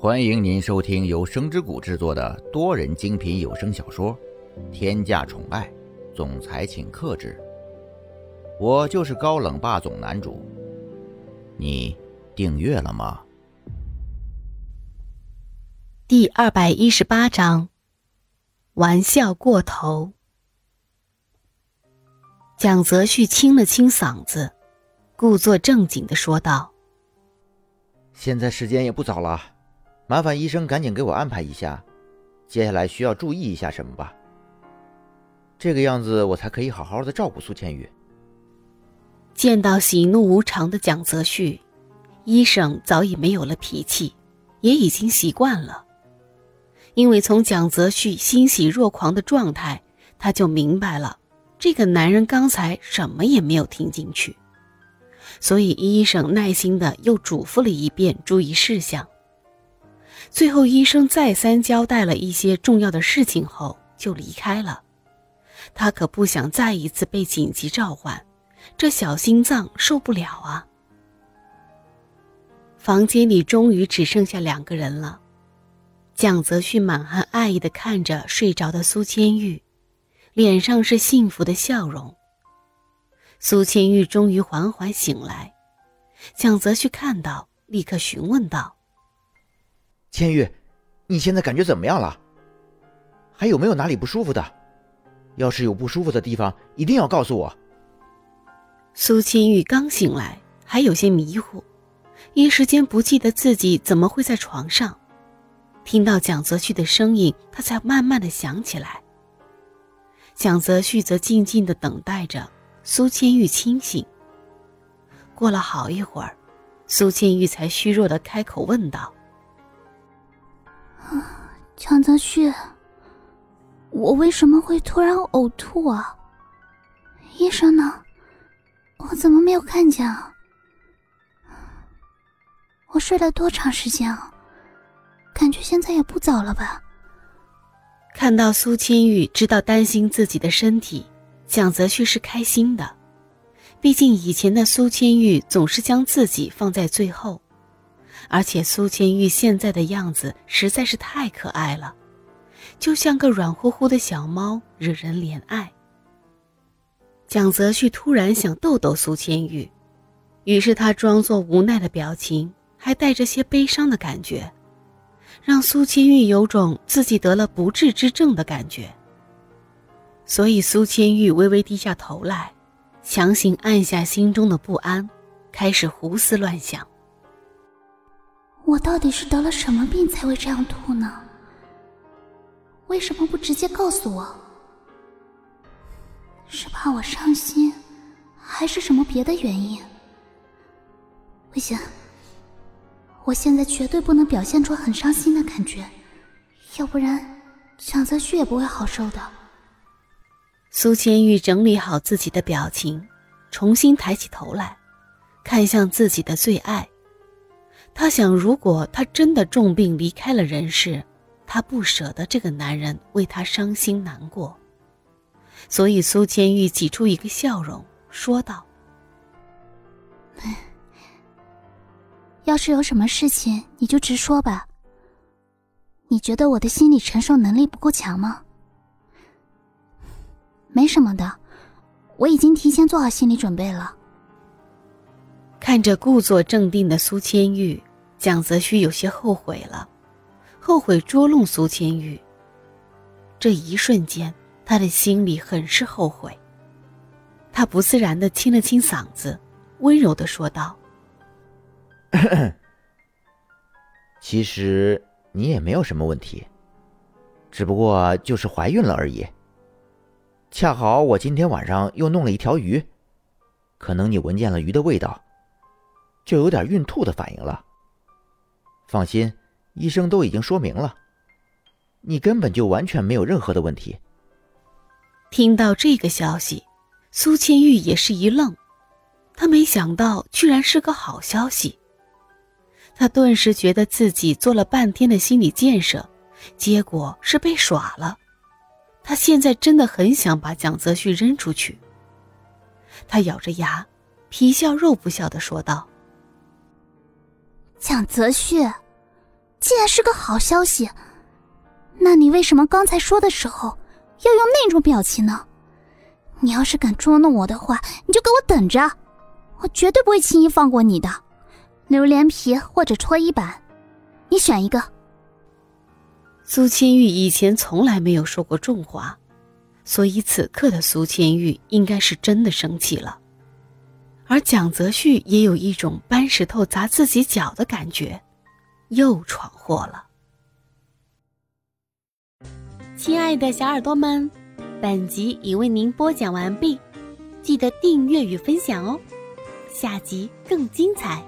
欢迎您收听由声之谷制作的多人精品有声小说《天价宠爱总裁请克制》，我就是高冷霸总男主。你订阅了吗？第二百一十八章，玩笑过头。蒋泽旭清了清嗓子，故作正经的说道：“现在时间也不早了。”麻烦医生赶紧给我安排一下，接下来需要注意一下什么吧。这个样子我才可以好好的照顾苏千玉。见到喜怒无常的蒋泽旭，医生早已没有了脾气，也已经习惯了。因为从蒋泽旭欣喜若狂的状态，他就明白了这个男人刚才什么也没有听进去，所以医生耐心的又嘱咐了一遍注意事项。最后，医生再三交代了一些重要的事情后，就离开了。他可不想再一次被紧急召唤，这小心脏受不了啊！房间里终于只剩下两个人了。蒋泽旭满含爱意的看着睡着的苏千玉，脸上是幸福的笑容。苏千玉终于缓缓醒来，蒋泽旭看到，立刻询问道。千玉，你现在感觉怎么样了？还有没有哪里不舒服的？要是有不舒服的地方，一定要告诉我。苏千玉刚醒来，还有些迷糊，一时间不记得自己怎么会在床上。听到蒋泽旭的声音，他才慢慢的想起来。蒋泽旭则静静的等待着苏千玉清醒。过了好一会儿，苏千玉才虚弱的开口问道。蒋泽旭，我为什么会突然呕吐啊？医生呢？我怎么没有看见啊？我睡了多长时间啊？感觉现在也不早了吧？看到苏千玉知道担心自己的身体，蒋泽旭是开心的。毕竟以前的苏千玉总是将自己放在最后。而且苏千玉现在的样子实在是太可爱了，就像个软乎乎的小猫，惹人怜爱。蒋泽旭突然想逗逗苏千玉，于是他装作无奈的表情，还带着些悲伤的感觉，让苏千玉有种自己得了不治之症的感觉。所以苏千玉微微低下头来，强行按下心中的不安，开始胡思乱想。我到底是得了什么病才会这样吐呢？为什么不直接告诉我？是怕我伤心，还是什么别的原因？不行，我现在绝对不能表现出很伤心的感觉，要不然蒋泽旭也不会好受的。苏千玉整理好自己的表情，重新抬起头来，看向自己的最爱。他想，如果他真的重病离开了人世，他不舍得这个男人为他伤心难过，所以苏千玉挤出一个笑容，说道：“要是有什么事情，你就直说吧。你觉得我的心理承受能力不够强吗？没什么的，我已经提前做好心理准备了。”看着故作镇定的苏千玉。蒋泽旭有些后悔了，后悔捉弄苏千玉。这一瞬间，他的心里很是后悔。他不自然的清了清嗓子，温柔的说道：“ 其实你也没有什么问题，只不过就是怀孕了而已。恰好我今天晚上又弄了一条鱼，可能你闻见了鱼的味道，就有点孕吐的反应了。”放心，医生都已经说明了，你根本就完全没有任何的问题。听到这个消息，苏千玉也是一愣，他没想到居然是个好消息。他顿时觉得自己做了半天的心理建设，结果是被耍了。他现在真的很想把蒋泽旭扔出去。他咬着牙，皮笑肉不笑的说道。蒋泽旭，既然是个好消息，那你为什么刚才说的时候要用那种表情呢？你要是敢捉弄我的话，你就给我等着，我绝对不会轻易放过你的。榴莲皮或者搓衣板，你选一个。苏千玉以前从来没有说过重话，所以此刻的苏千玉应该是真的生气了。而蒋泽旭也有一种搬石头砸自己脚的感觉，又闯祸了。亲爱的小耳朵们，本集已为您播讲完毕，记得订阅与分享哦，下集更精彩。